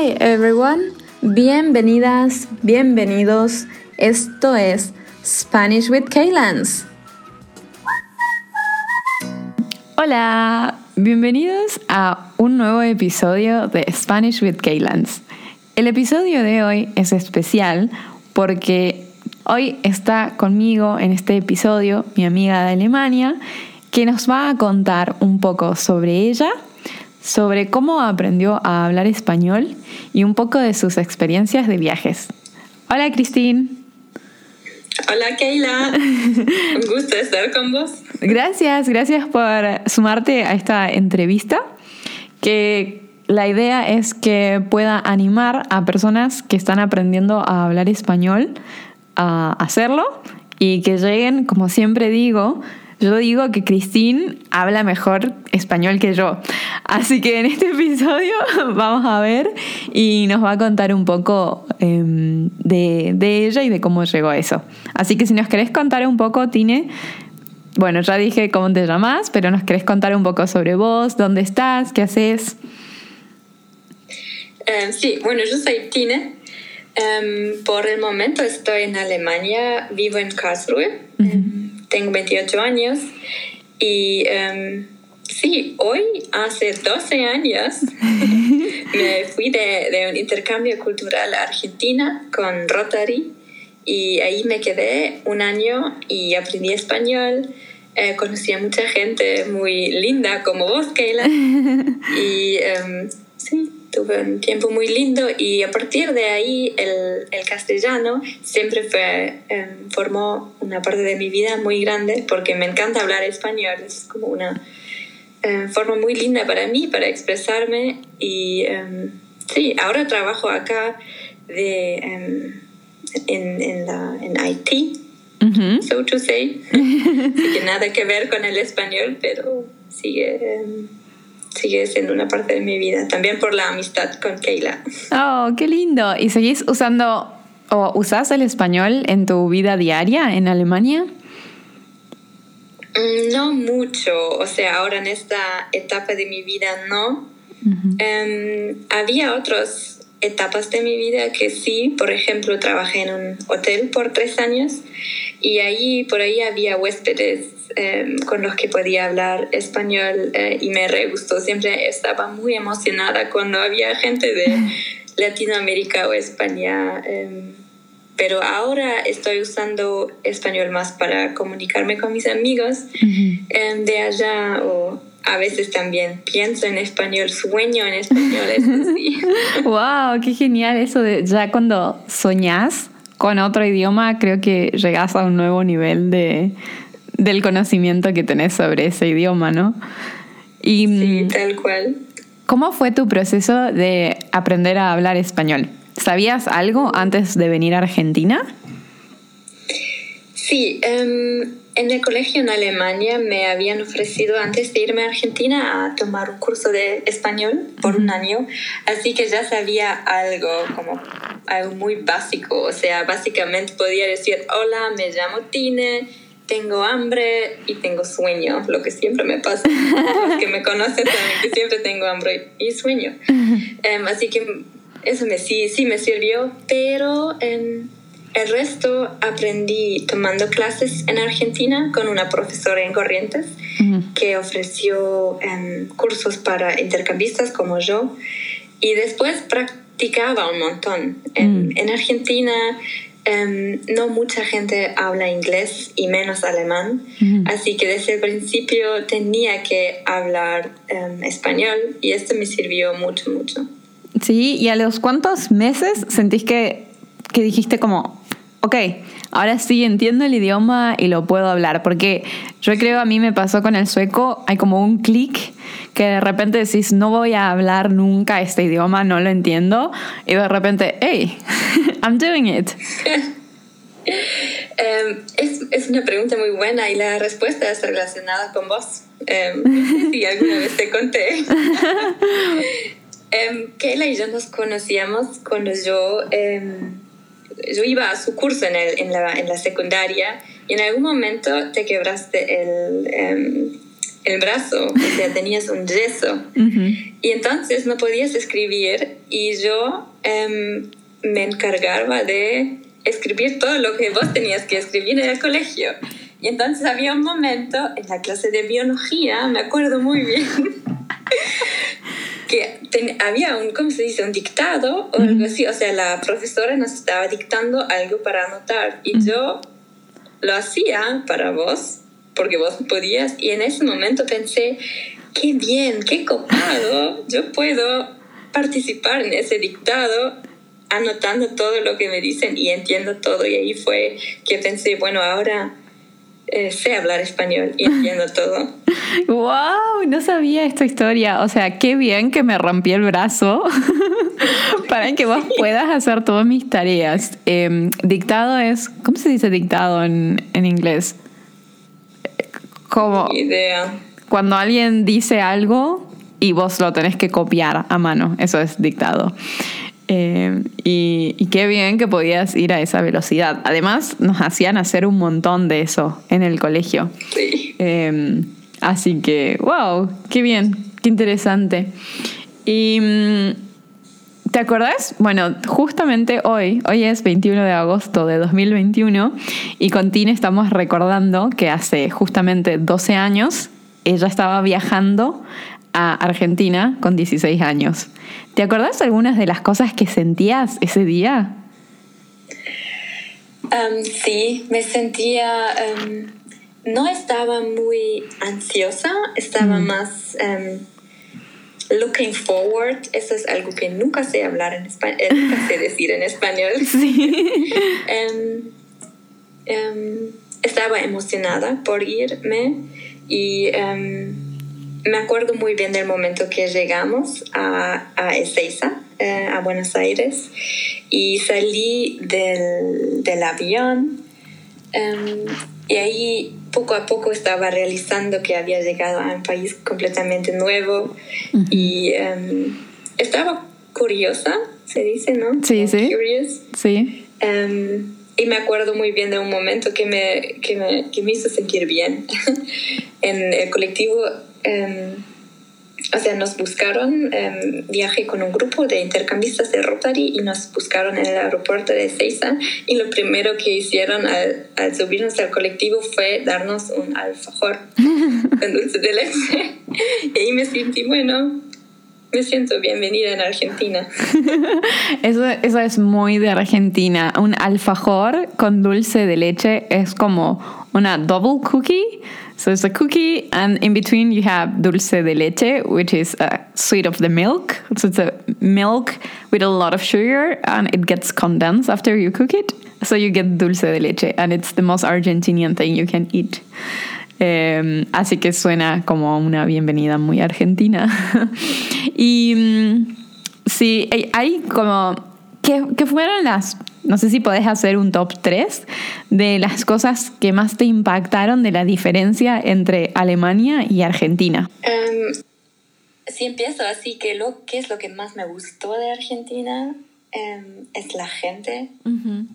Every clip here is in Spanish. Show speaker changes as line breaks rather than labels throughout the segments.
Hi everyone, bienvenidas, bienvenidos. Esto es Spanish with Kaylans. Hola, bienvenidos a un nuevo episodio de Spanish with Kaylans. El episodio de hoy es especial porque hoy está conmigo en este episodio mi amiga de Alemania que nos va a contar un poco sobre ella sobre cómo aprendió a hablar español y un poco de sus experiencias de viajes. Hola, Cristín.
Hola, Keila. un gusto estar con vos.
Gracias, gracias por sumarte a esta entrevista, que la idea es que pueda animar a personas que están aprendiendo a hablar español a hacerlo y que lleguen, como siempre digo, yo digo que Cristín habla mejor español que yo. Así que en este episodio vamos a ver y nos va a contar un poco em, de, de, ella y de cómo llegó a eso. Así que si nos querés contar un poco, Tine, bueno, ya dije cómo te llamas, pero nos querés contar un poco sobre vos, dónde estás, qué haces.
Uh, sí, bueno, yo soy Tine. Um, por el momento estoy en Alemania, vivo en Karlsruhe. Uh -huh tengo 28 años y um, sí, hoy, hace 12 años, me fui de, de, un intercambio cultural a Argentina con Rotary y ahí me quedé un año y aprendí español. Eh, conocí a mucha gente muy linda como vos, Keila. y um, sí, tuve un tiempo muy lindo y a partir de ahí el, el castellano siempre fue, eh, formó una parte de mi vida muy grande porque me encanta hablar español, es como una eh, forma muy linda para mí, para expresarme y eh, sí, ahora trabajo acá de, en, en, la, en Haití, uh -huh. so to say, Así que nada que ver con el español, pero sigue sigue siendo una parte de mi vida, también por la amistad con Keila.
Oh, qué lindo. ¿Y seguís usando o usás el español en tu vida diaria en Alemania?
Mm, no mucho, o sea, ahora en esta etapa de mi vida no. Uh -huh. um, había otras etapas de mi vida que sí, por ejemplo, trabajé en un hotel por tres años y ahí por ahí había huéspedes eh, con los que podía hablar español eh, y me re gustó. Siempre estaba muy emocionada cuando había gente de Latinoamérica o España. Eh, pero ahora estoy usando español más para comunicarme con mis amigos uh -huh. de allá o a veces también pienso en español, sueño en español. Así.
¡Wow! ¡Qué genial eso de ya cuando soñás con otro idioma! Creo que llegas a un nuevo nivel de, del conocimiento que tenés sobre ese idioma, ¿no?
Y, sí, tal cual.
¿Cómo fue tu proceso de aprender a hablar español? ¿Sabías algo antes de venir a Argentina?
Sí, um, en el colegio en Alemania me habían ofrecido antes de irme a Argentina a tomar un curso de español por un año, así que ya sabía algo, como algo muy básico, o sea, básicamente podía decir, hola, me llamo Tine, tengo hambre y tengo sueño, lo que siempre me pasa. Los que me conocen saben que siempre tengo hambre y sueño. Um, así que eso me, sí, sí me sirvió, pero um, el resto aprendí tomando clases en Argentina con una profesora en Corrientes uh -huh. que ofreció um, cursos para intercambistas como yo y después practicaba un montón. En, uh -huh. en Argentina Um, no mucha gente habla inglés y menos alemán, uh -huh. así que desde el principio tenía que hablar um, español y esto me sirvió mucho, mucho.
Sí, ¿y a los cuántos meses sentís que, que dijiste como, ok, ahora sí entiendo el idioma y lo puedo hablar? Porque yo creo a mí me pasó con el sueco, hay como un clic que de repente decís, no voy a hablar nunca este idioma, no lo entiendo, y de repente, hey, I'm doing it.
um, es, es, una pregunta muy buena y la respuesta es relacionada con vos. Um, si alguna vez te conté. um, Kayla y yo nos conocíamos cuando yo, yo iba a su curso en, el, en, la, en la secundaria y en algún momento te quebraste el el brazo, o sea, tenías un yeso. Y entonces no podías escribir y yo em, me encargaba de escribir todo lo que vos tenías que escribir en el colegio. Y entonces había un momento en la clase de biología, me acuerdo muy bien, que había un, ¿cómo se dice? Un dictado o algo así. O sea, la profesora nos estaba dictando algo para anotar y yo lo hacía para vos, porque vos podías. Y en ese momento pensé, qué bien, qué copado, yo puedo participar en ese dictado anotando todo lo que me dicen y entiendo todo. Y ahí fue que pensé, bueno, ahora eh, sé hablar español y entiendo todo.
¡Wow! No sabía esta historia. O sea, qué bien que me rompí el brazo para que vos puedas hacer todas mis tareas. Em, dictado es. ¿Cómo se dice dictado en, en inglés? Como.
Idea.
Cuando alguien dice algo y vos lo tenés que copiar a mano. Eso es dictado. Eh, y, qué bien que podías ir a esa velocidad. Además, nos hacían hacer un montón de eso en el colegio.
Sí.
Eh, así que, wow, qué bien, qué interesante. Y, mm, ¿te acordás? Bueno, justamente hoy, hoy es 21 de agosto de 2021, y con Tine estamos recordando que hace justamente 12 años ella estaba viajando a Argentina con 16 años. ¿Te acordás algunas de las cosas que sentías ese día?
sí, me sentía, no estaba muy ansiosa, estaba mm. más looking forward. Eso es algo que nunca sé hablar en español, eh, nunca sé decir en español.
Sí.
estaba emocionada por irme y me acuerdo muy bien del momento que llegamos a, a Ezeiza, eh, a Buenos Aires, y salí del, del avión. Em, y ahí poco a poco estaba realizando que había llegado a un país completamente nuevo y em, estaba curiosa, se dice, ¿no?
Sí, sí.
Curious.
Sí.
Em, y me acuerdo muy bien de un momento que me, que me, que me hizo sentir bien. en el colectivo Em, o sea, nos buscaron, eh, viajé con un grupo de intercambistas de Rotary y nos buscaron en el aeropuerto de Ezeiza y lo primero que hicieron al, al subirnos al colectivo fue darnos un alfajor con dulce de leche. y ahí me sentí, bueno, me siento bienvenida en Argentina.
eso, eso es muy de Argentina. Un alfajor con dulce de leche es como una double cookie So it's a cookie, and in between you have dulce de leche, which is a sweet of the milk. So it's a milk with a lot of sugar, and it gets condensed after you cook it. So you get dulce de leche, and it's the most Argentinian thing you can eat. Eh, así que suena como una bienvenida muy argentina. y mm, sí, hay como... ¿qué, ¿Qué fueron las no sé si podés hacer un top 3 de las cosas que más te impactaron de la diferencia entre Alemania y Argentina.
Um, si empiezo así, que lo, ¿qué es lo que más me gustó de Argentina? Em, es la gente,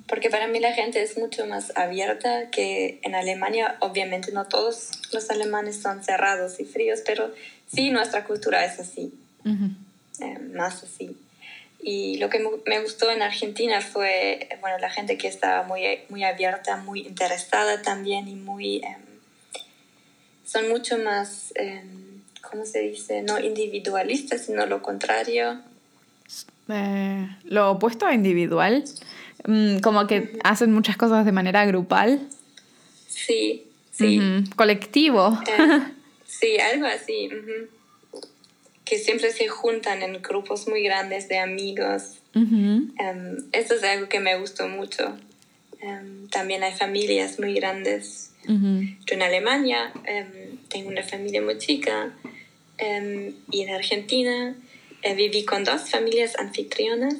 porque para mí la gente es mucho más abierta que en Alemania. Obviamente no todos los alemanes son cerrados y fríos, pero sí nuestra cultura es así, em, más así. Y lo que me gustó en Argentina fue, bueno, la gente que estaba muy, muy abierta, muy interesada también y muy... Em, son mucho más, em, ¿cómo se dice? No individualistas, sino lo contrario.
Eh, lo opuesto a individual, mm, como que hacen muchas cosas de manera grupal.
Sí, sí.
Colectivo.
Eh, sí, algo así que siempre se juntan en grupos muy grandes de amigos. Em, esto es algo que me gustó mucho. Em, también hay familias muy grandes. Yo en Alemania em, tengo una familia muy chica y en Argentina eh, viví con dos familias anfitrionas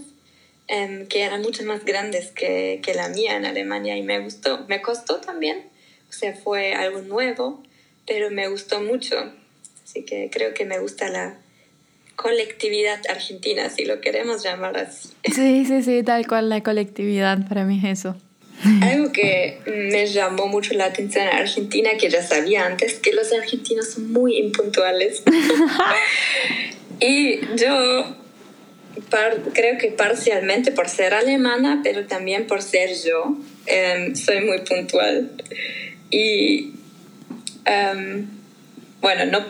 que eran mucho más grandes que, que la mía en Alemania y me gustó. Me costó también, o sea, fue algo nuevo, pero me gustó mucho. Así que creo que me gusta la, colectividad argentina, si lo queremos llamar así.
Sí, sí, sí, tal cual la colectividad, para mí es eso.
Algo que me llamó mucho la atención en Argentina, que ya sabía antes, que los argentinos son muy impuntuales. y yo creo que parcialmente por ser alemana, pero también por ser yo, em, soy muy puntual. Y em, bueno, no,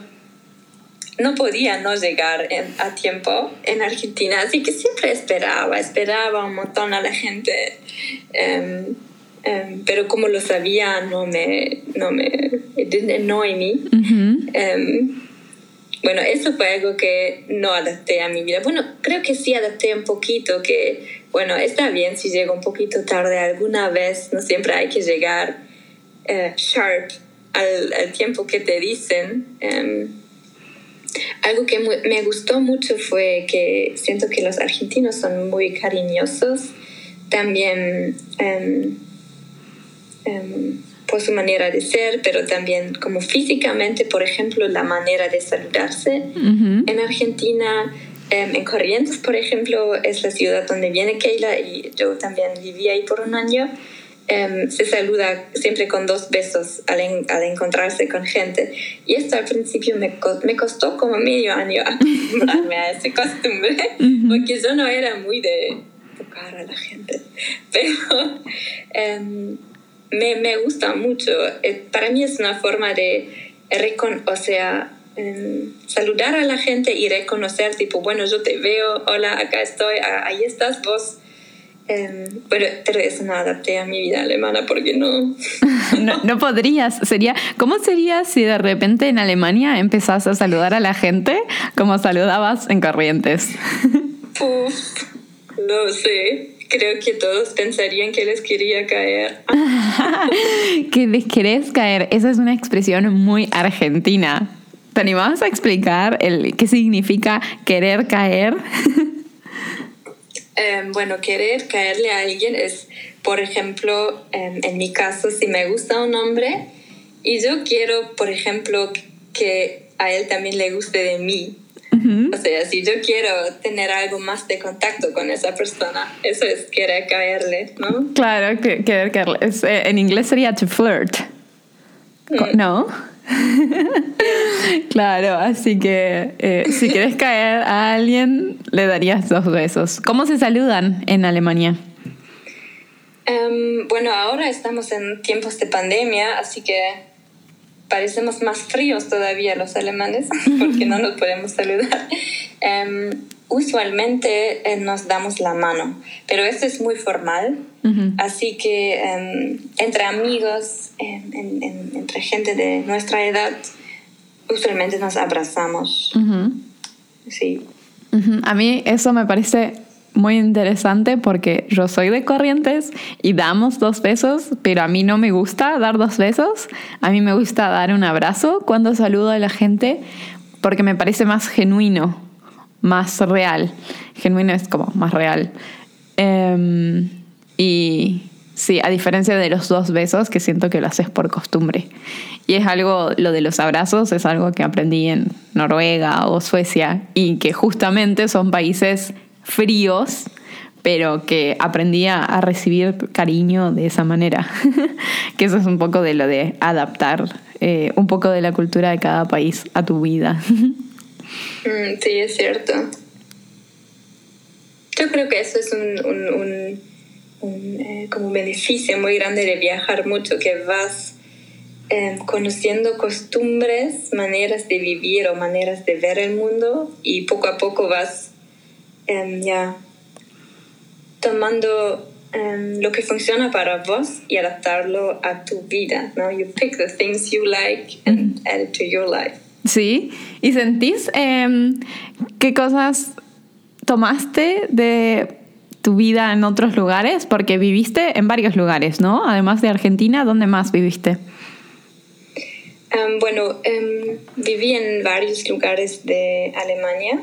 no podía no llegar a tiempo en Argentina, así que siempre esperaba, esperaba un montón a la gente. Em, pero como lo sabía, no me, no me, it didn't annoy me. Bueno, eso fue algo que no adapté a mi vida. Bueno, creo que sí adapté un poquito, que bueno, está bien si llego un poquito tarde alguna vez, no siempre hay que llegar eh, sharp al, tiempo que te dicen. Em, algo que me gustó mucho fue que siento que los argentinos son muy cariñosos, también um, por su manera de ser, pero también como físicamente, por ejemplo, la manera de saludarse. En Argentina, em, en Corrientes, por ejemplo, es la ciudad donde viene Keila y yo también viví ahí por un año. Em, se saluda siempre con dos besos al, al, encontrarse con gente. Y esto al principio me, me costó como medio año acostumbrarme a esa costumbre, porque yo no era muy de tocar a la gente. Pero um, me, me gusta mucho. Eh, para mí es una forma de, o sea, em, saludar a la gente y reconocer, tipo, bueno, yo te veo, hola, acá estoy, ahí estás vos. Eh, pero, eso no adapté a mi vida alemana porque no.
no. no. podrías. Sería, ¿Cómo sería si de repente en Alemania empezás a saludar a la gente como saludabas en Corrientes?
Uf, no sé creo que todos pensarían que les quería caer.
que les querés caer, esa es una expresión muy argentina. ¿Te animabas a explicar el, qué significa querer caer?
Em, bueno, querer caerle a alguien es, por ejemplo, em, en mi caso, si me gusta un hombre y yo quiero, por ejemplo, que a él también le guste de mí, o sea, si yo quiero tener algo más de contacto con esa persona, eso es querer caerle, ¿no?
Claro, querer caerle. Eh, en inglés sería to flirt. Mm. ¿No? claro, así que eh, si quieres caer a alguien, le darías dos besos. ¿Cómo se saludan en Alemania?
Em, bueno, ahora estamos en tiempos de pandemia, así que parecemos más fríos todavía los alemanes porque no nos podemos saludar. Em, usualmente eh, nos damos la mano, pero esto es muy formal, así que em, entre amigos, entre gente de nuestra edad, usualmente nos abrazamos. Sí.
A mí eso me parece muy interesante porque yo soy de Corrientes y damos dos besos, pero a mí no me gusta dar dos besos. A mí me gusta dar un abrazo cuando saludo a la gente porque me parece más genuino, más real. Genuino es como más real. Em, y sí, a diferencia de los dos besos, que siento que lo haces por costumbre. Y es algo, lo de los abrazos es algo que aprendí en Noruega o Suecia y que justamente son países fríos, pero que aprendía a recibir cariño de esa manera. que eso es un poco de lo de adaptar eh, un poco de la cultura de cada país a tu vida.
Mm, sí, es cierto. Yo creo que eso es un, eh, como beneficio muy grande de viajar mucho, que vas eh, conociendo costumbres, maneras de vivir o maneras de ver el mundo y poco a poco vas Em, ya tomando em, lo que funciona para vos y adaptarlo a tu vida, ¿no? You pick the things you like and add it to your life.
Sí, ¿y sentís em, qué cosas tomaste de tu vida en otros lugares? Porque viviste en varios lugares, ¿no? Además de Argentina, ¿dónde más viviste?
bueno, viví en varios lugares de Alemania.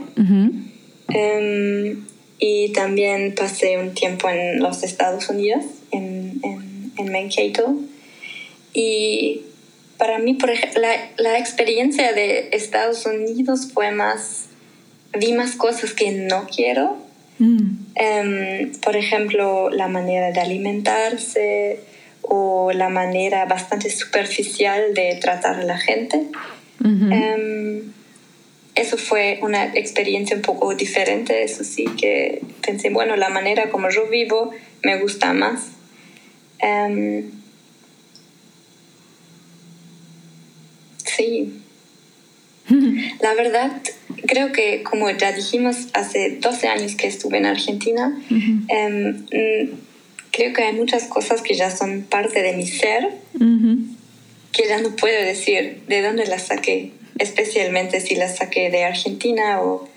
Em, y también pasé un tiempo en los Estados Unidos, en, en, en Mankato. Y para mí, por ejemplo, la, la, experiencia de Estados Unidos fue más, vi más cosas que no quiero Em, por ejemplo, la manera de alimentarse o la manera bastante superficial de tratar a la gente. Em, eso fue una experiencia un poco diferente, eso sí que pensé, bueno, la manera como yo vivo me gusta más. Em, sí. La verdad, creo que como ya dijimos, hace 12 años que estuve en Argentina, em, creo que hay muchas cosas que ya son parte de mi ser, que ya no puedo decir de dónde las saqué, especialmente si las saqué de Argentina o...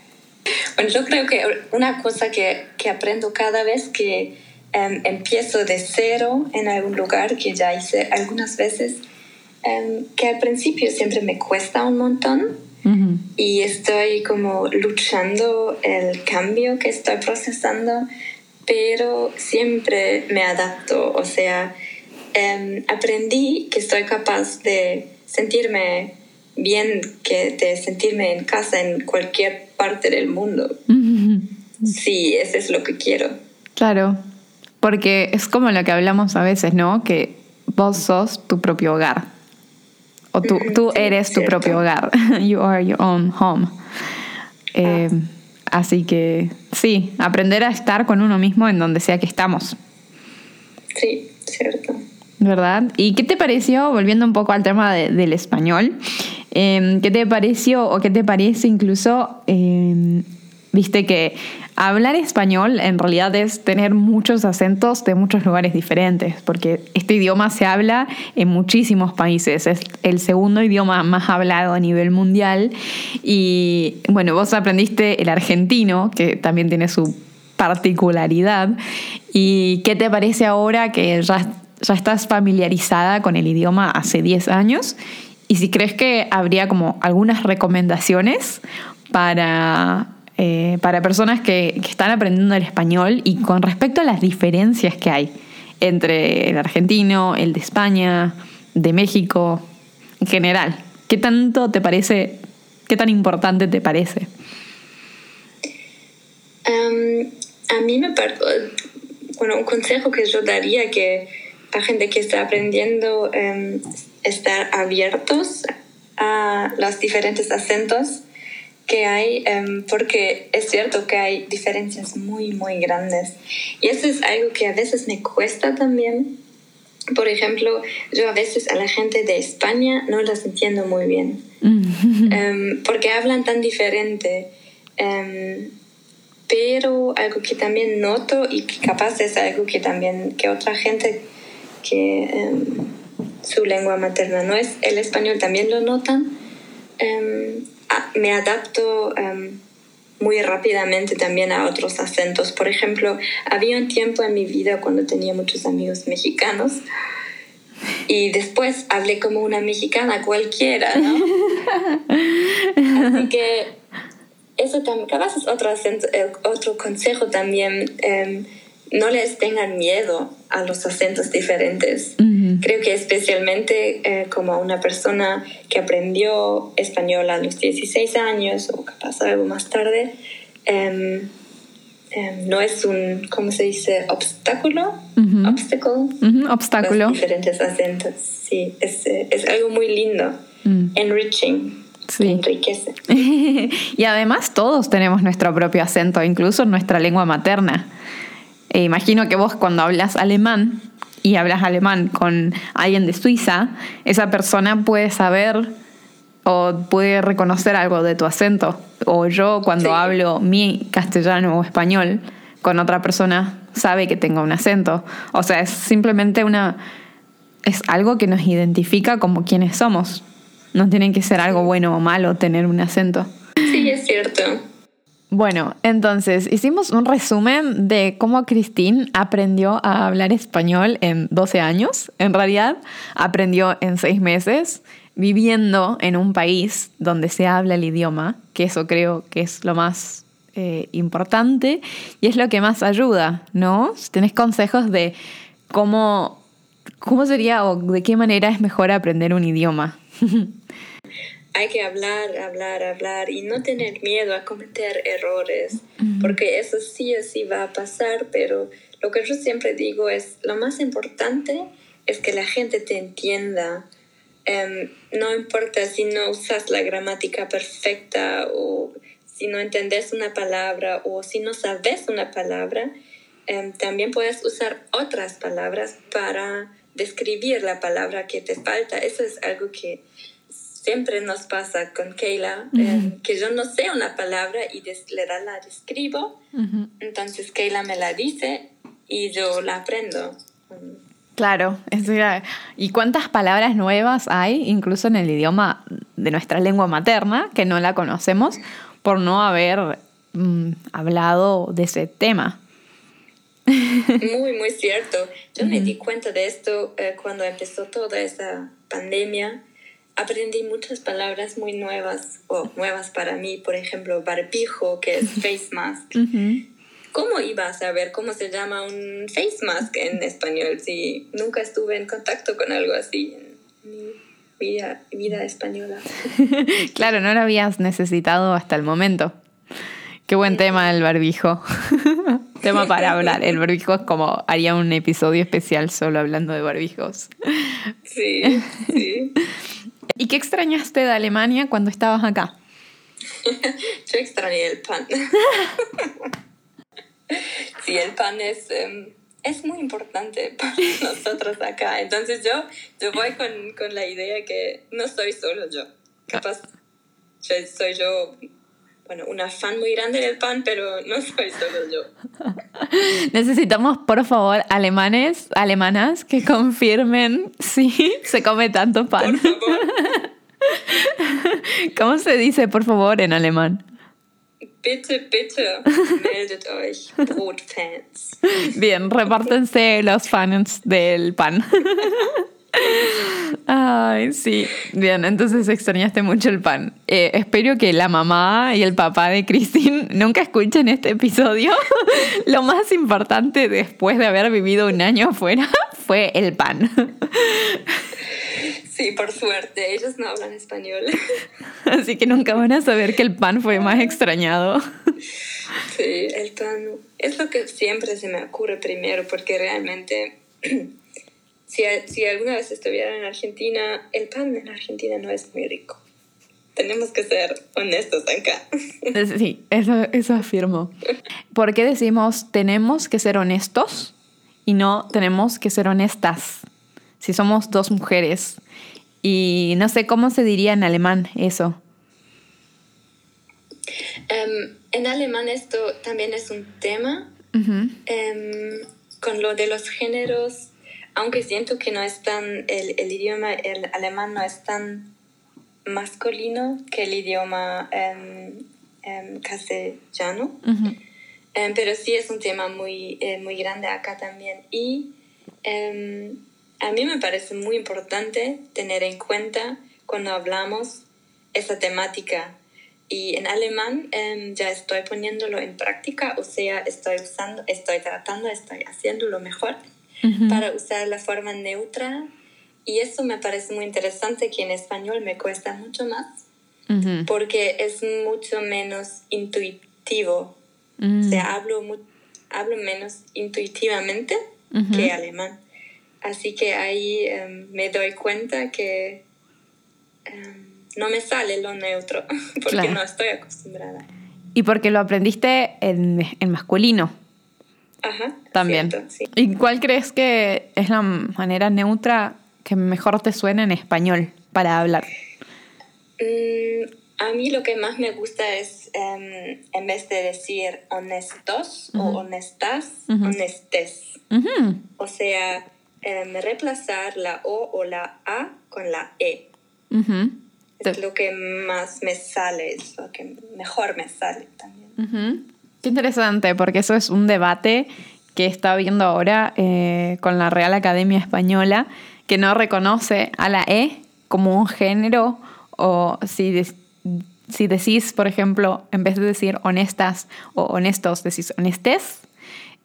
Bueno, yo creo que una cosa que, que aprendo cada vez que em, empiezo de cero en algún lugar, que ya hice algunas veces, em, que al principio siempre me cuesta un montón, y estoy como luchando el cambio que estoy procesando, pero siempre me adapto, o sea, em, aprendí que estoy capaz de sentirme bien, que de sentirme en casa en cualquier parte del mundo. Sí, eso es lo que quiero.
Claro, porque es como lo que hablamos a veces, ¿no? Que vos sos tu propio hogar. O tú, tú eres tu propio hogar. You are your own home. Eh, así que sí, aprender a estar con uno mismo en donde sea que estamos.
Sí, cierto.
¿Verdad? ¿Y qué te pareció, volviendo un poco al tema del español, em, qué te pareció o qué te parece incluso, em, viste que Hablar español en realidad es tener muchos acentos de muchos lugares diferentes, porque este idioma se habla en muchísimos países, es el segundo idioma más hablado a nivel mundial y bueno, vos aprendiste el argentino, que también tiene su particularidad, y ¿qué te parece ahora que ya, ya estás familiarizada con el idioma hace 10 años? Y si crees que habría como algunas recomendaciones para eh, para personas que, están aprendiendo el español y con respecto a las diferencias que hay entre el argentino, el de España, de México, en general. ¿Qué tanto te parece, qué tan importante te parece?
a mí me parece, bueno, un consejo que yo daría que la gente que está aprendiendo um, estar abiertos a los diferentes acentos que hay, em, porque es cierto que hay diferencias muy, muy grandes. Y eso es algo que a veces me cuesta también. Por ejemplo, yo a veces a la gente de España no las entiendo muy bien, em, porque hablan tan diferente. Em, pero algo que también noto y que capaz es algo que también que otra gente que su lengua materna no es el español también lo notan me adapto em, muy rápidamente también a otros acentos. Por ejemplo, había un tiempo en mi vida cuando tenía muchos amigos mexicanos y después hablé como una mexicana cualquiera, ¿no? Así que eso también, capaz es otro, eh, otro consejo también. Em, no les tengan miedo a los acentos diferentes. Creo que especialmente eh, como una persona que aprendió español a los 16 años o capaz algo más tarde, em, em, no es un, ¿cómo se dice? Obstáculo.
Obstáculo.
Los diferentes acentos. Sí, es, eh, es algo muy lindo. Mm. Enriching. Sí. Enriquece.
y además todos tenemos nuestro propio acento, incluso en nuestra lengua materna. E imagino que vos cuando hablas alemán y hablas alemán con alguien de Suiza, esa persona puede saber o puede reconocer algo de tu acento. O yo cuando hablo mi castellano o español con otra persona sabe que tengo un acento. O sea, es simplemente una... es algo que nos identifica como quienes somos. No tiene que ser algo bueno o malo tener un acento.
Sí, es cierto.
Bueno, entonces hicimos un resumen de cómo Christine aprendió a hablar español en 12 años. En realidad, aprendió en 6 meses viviendo en un país donde se habla el idioma, que eso creo que es lo más eh, importante y es lo que más ayuda, ¿no? Si tenés consejos de cómo, cómo sería o de qué manera es mejor aprender un idioma.
hay que hablar, hablar, hablar y no tener miedo a cometer errores, porque eso sí o sí va a pasar, pero lo que yo siempre digo es, lo más importante es que la gente te entienda. Em, no importa si no usas la gramática perfecta o si no entendés una palabra o si no sabes una palabra, em, también puedes usar otras palabras para describir la palabra que te falta. Eso es algo que siempre nos pasa con Keila, eh, que yo no sé una palabra y le da la describo, entonces Keila me la dice y yo la aprendo.
Claro, ¿y cuántas palabras nuevas hay, incluso en el idioma de nuestra lengua materna, que no la conocemos por no haber mm, hablado de ese tema?
Muy, muy cierto. Yo me di cuenta de esto eh, cuando empezó toda esa pandemia aprendí muchas palabras muy nuevas o nuevas para mí, por ejemplo, barbijo, que es face mask. ¿Cómo iba a saber cómo se llama un face mask en español si nunca estuve en contacto con algo así en mi vida, vida española?
claro, no lo habías necesitado hasta el momento. Qué buen tema el barbijo. tema para hablar. El barbijo es como haría un episodio especial solo hablando de barbijos.
Sí, sí.
¿Y qué extrañaste de Alemania cuando estabas acá?
Yo extrañé el pan. sí, el pan es, em, es muy importante para nosotros acá. Entonces yo, yo voy con, con la idea que no soy solo yo. Capaz soy yo bueno, una fan muy grande del pan, pero no soy solo yo.
Necesitamos, por favor, alemanes, alemanas, que confirmen si se come tanto pan. Por favor. ¿Cómo se dice, por favor, en alemán?
Bitte, bitte, meldet euch, Brotfans.
Bien, repártense los fans del pan. Ay, sí. Bien, entonces extrañaste mucho el pan. Eh, espero que la mamá y el papá de Christine nunca escuchen este episodio. Lo más importante después de haber vivido un año afuera fue el pan.
Sí, por suerte, ellos no hablan español.
Así que nunca van a saber que el pan fue más extrañado.
Sí, el pan es lo que siempre se me ocurre primero, porque realmente si, si alguna vez estuviera en Argentina, el pan en Argentina no es muy rico. Tenemos que ser honestos acá.
Sí, eso, eso afirmo. ¿Por qué decimos tenemos que ser honestos y no tenemos que ser honestas? Si somos dos mujeres. Y no sé cómo se diría en alemán eso.
Em, en alemán esto también es un tema. Em, con lo de los géneros aunque siento que no es tan, el, el idioma el alemán no es tan masculino que el idioma em, castellano, em, pero sí es un tema muy, eh, muy grande acá también. Y a mí me parece muy importante tener en cuenta cuando hablamos esa temática. Y en alemán ya estoy poniéndolo en práctica, o sea, estoy usando, estoy tratando, estoy haciendo lo mejor para usar la forma neutra. Y eso me parece muy interesante que en español me cuesta mucho más porque es mucho menos intuitivo. O sea, hablo, hablo menos intuitivamente que alemán. Así que ahí em, me doy cuenta que em, no me sale lo neutro porque no estoy acostumbrada.
Y porque lo aprendiste en, en masculino.
Ajá.
También. ¿Y cuál crees que es la manera neutra que mejor te suena en español para hablar?
Mm, a mí lo que más me gusta es, em, en vez de decir honestos o honestas, honestes. O sea, em, reemplazar la O o la A con la E. Es lo que más me sale, es lo que mejor me sale también.
Qué interesante, porque eso es un debate que está habiendo ahora eh, con la Real Academia Española, que no reconoce a la E como un género, o si, si decís, por ejemplo, en vez de decir honestas o honestos, decís honestes,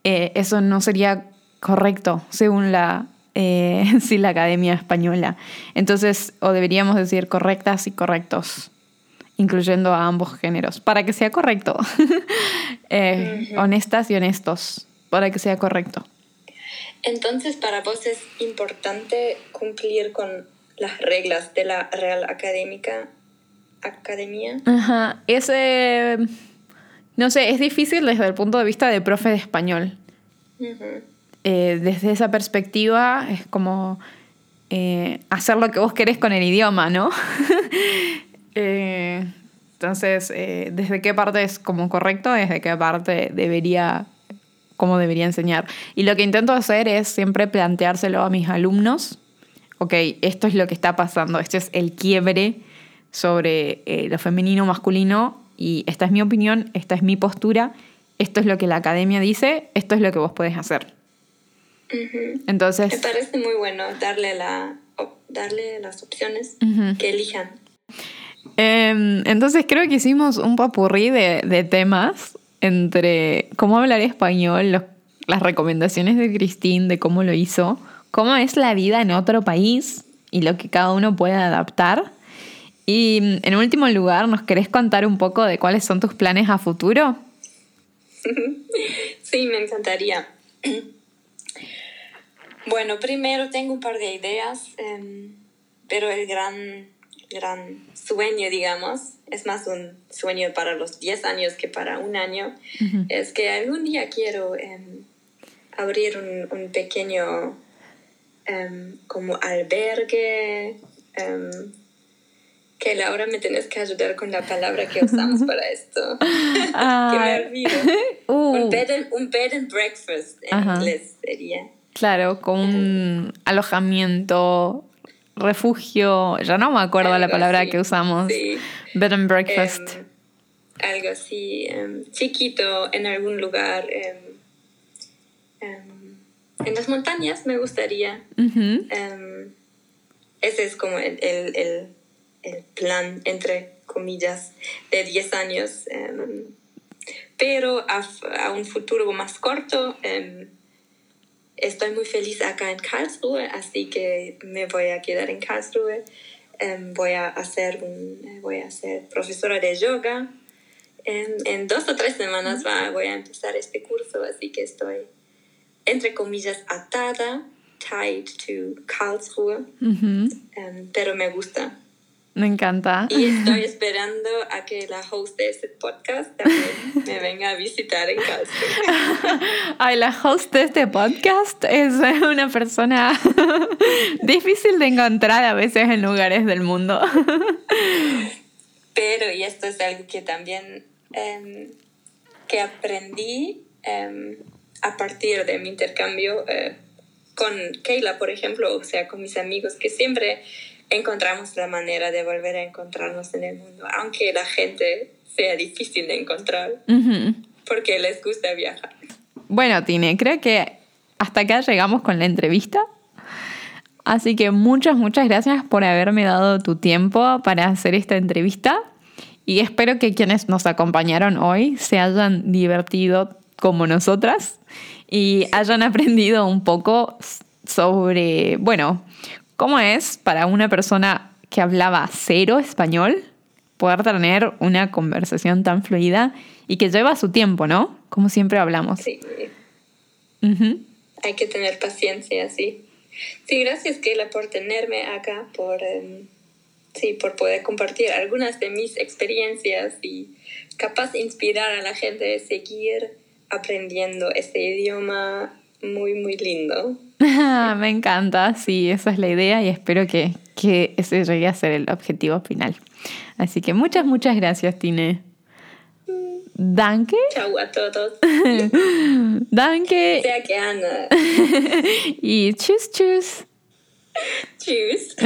eh, eso no sería correcto según la eh, la Academia Española. Entonces, o deberíamos decir correctas y correctos, incluyendo a ambos géneros, para que sea correcto. Eh, honestas y honestos, para que sea correcto.
Entonces, para vos es importante cumplir con las reglas de la Real Académica Academia.
Ajá, ese no sé, es difícil desde el punto de vista de profe de español. Eh, desde esa perspectiva es como eh, hacer lo que vos querés con el idioma, ¿no? Eh, entonces, ¿desde qué parte es como correcto? ¿Desde qué parte debería, cómo debería enseñar? Y lo que intento hacer es siempre planteárselo a mis alumnos. Ok, esto es lo que está pasando, este es el quiebre sobre lo femenino masculino y esta es mi opinión, esta es mi postura, esto es lo que la academia dice, esto es lo que vos podés hacer. Entonces...
Me parece muy bueno darle, la, darle las opciones que elijan.
Em, entonces creo que hicimos un papurrí de, de temas entre cómo hablar español, las recomendaciones de Christine, de cómo lo hizo, cómo es la vida en otro país y lo que cada uno puede adaptar. Y mm, en último lugar, ¿nos querés contar un poco de cuáles son tus planes a futuro?
Sí, me encantaría. Bueno, primero tengo un par de ideas, em, pero el gran, gran sueño, digamos, es más un sueño para los 10 años que para un año, es que algún día quiero em, abrir un, un pequeño em, como albergue que ahora me tienes que ayudar con la palabra que usamos para esto. que me olvido. Uh. Un, bed and, breakfast en inglés sería.
Claro, con un alojamiento, refugio, ya no me acuerdo la palabra que usamos. Bed and breakfast.
Em, algo así, em, chiquito, en algún lugar. Em, en las montañas me gustaría. ese es como el el plan, entre comillas, de 10 años. Pero a, un futuro más corto, estoy muy feliz acá en Karlsruhe, así que me voy a quedar en Karlsruhe. Em, voy, a hacer voy a ser profesora de yoga. en dos o tres semanas va, voy a empezar este curso, así que estoy, entre comillas, atada, tied to Karlsruhe, pero me gusta.
Me encanta.
Y estoy esperando a que la host de este podcast también me venga a visitar en casa.
Ay, la host de este podcast es una persona difícil de encontrar a veces en lugares del mundo.
Pero, y esto es algo que también em, que aprendí em, a partir de mi intercambio eh, con Keila, por ejemplo, o sea, con mis amigos, que siempre encontramos la manera de volver a encontrarnos en el mundo, aunque la gente sea difícil de encontrar, porque les gusta viajar.
Bueno, Tine, creo que hasta acá llegamos con la entrevista. Así que muchas, muchas gracias por haberme dado tu tiempo para hacer esta entrevista y espero que quienes nos acompañaron hoy se hayan divertido como nosotras y hayan aprendido un poco sobre, bueno, ¿Cómo es para una persona que hablaba cero español poder tener una conversación tan fluida y que lleva su tiempo, ¿no? Como siempre hablamos.
Sí. Hay que tener paciencia, sí. Sí, gracias Keila por tenerme acá, por, em, sí, por poder compartir algunas de mis experiencias y capaz inspirar a la gente a seguir aprendiendo este idioma muy, muy lindo.
Me encanta, sí, esa es la idea y espero que, que ese llegue a ser el objetivo final. Así que muchas, muchas gracias, Tine. Danke.
Chau a todos.
Danke.
Sehr gerne.
y tschüss, tschüss.
tschüss.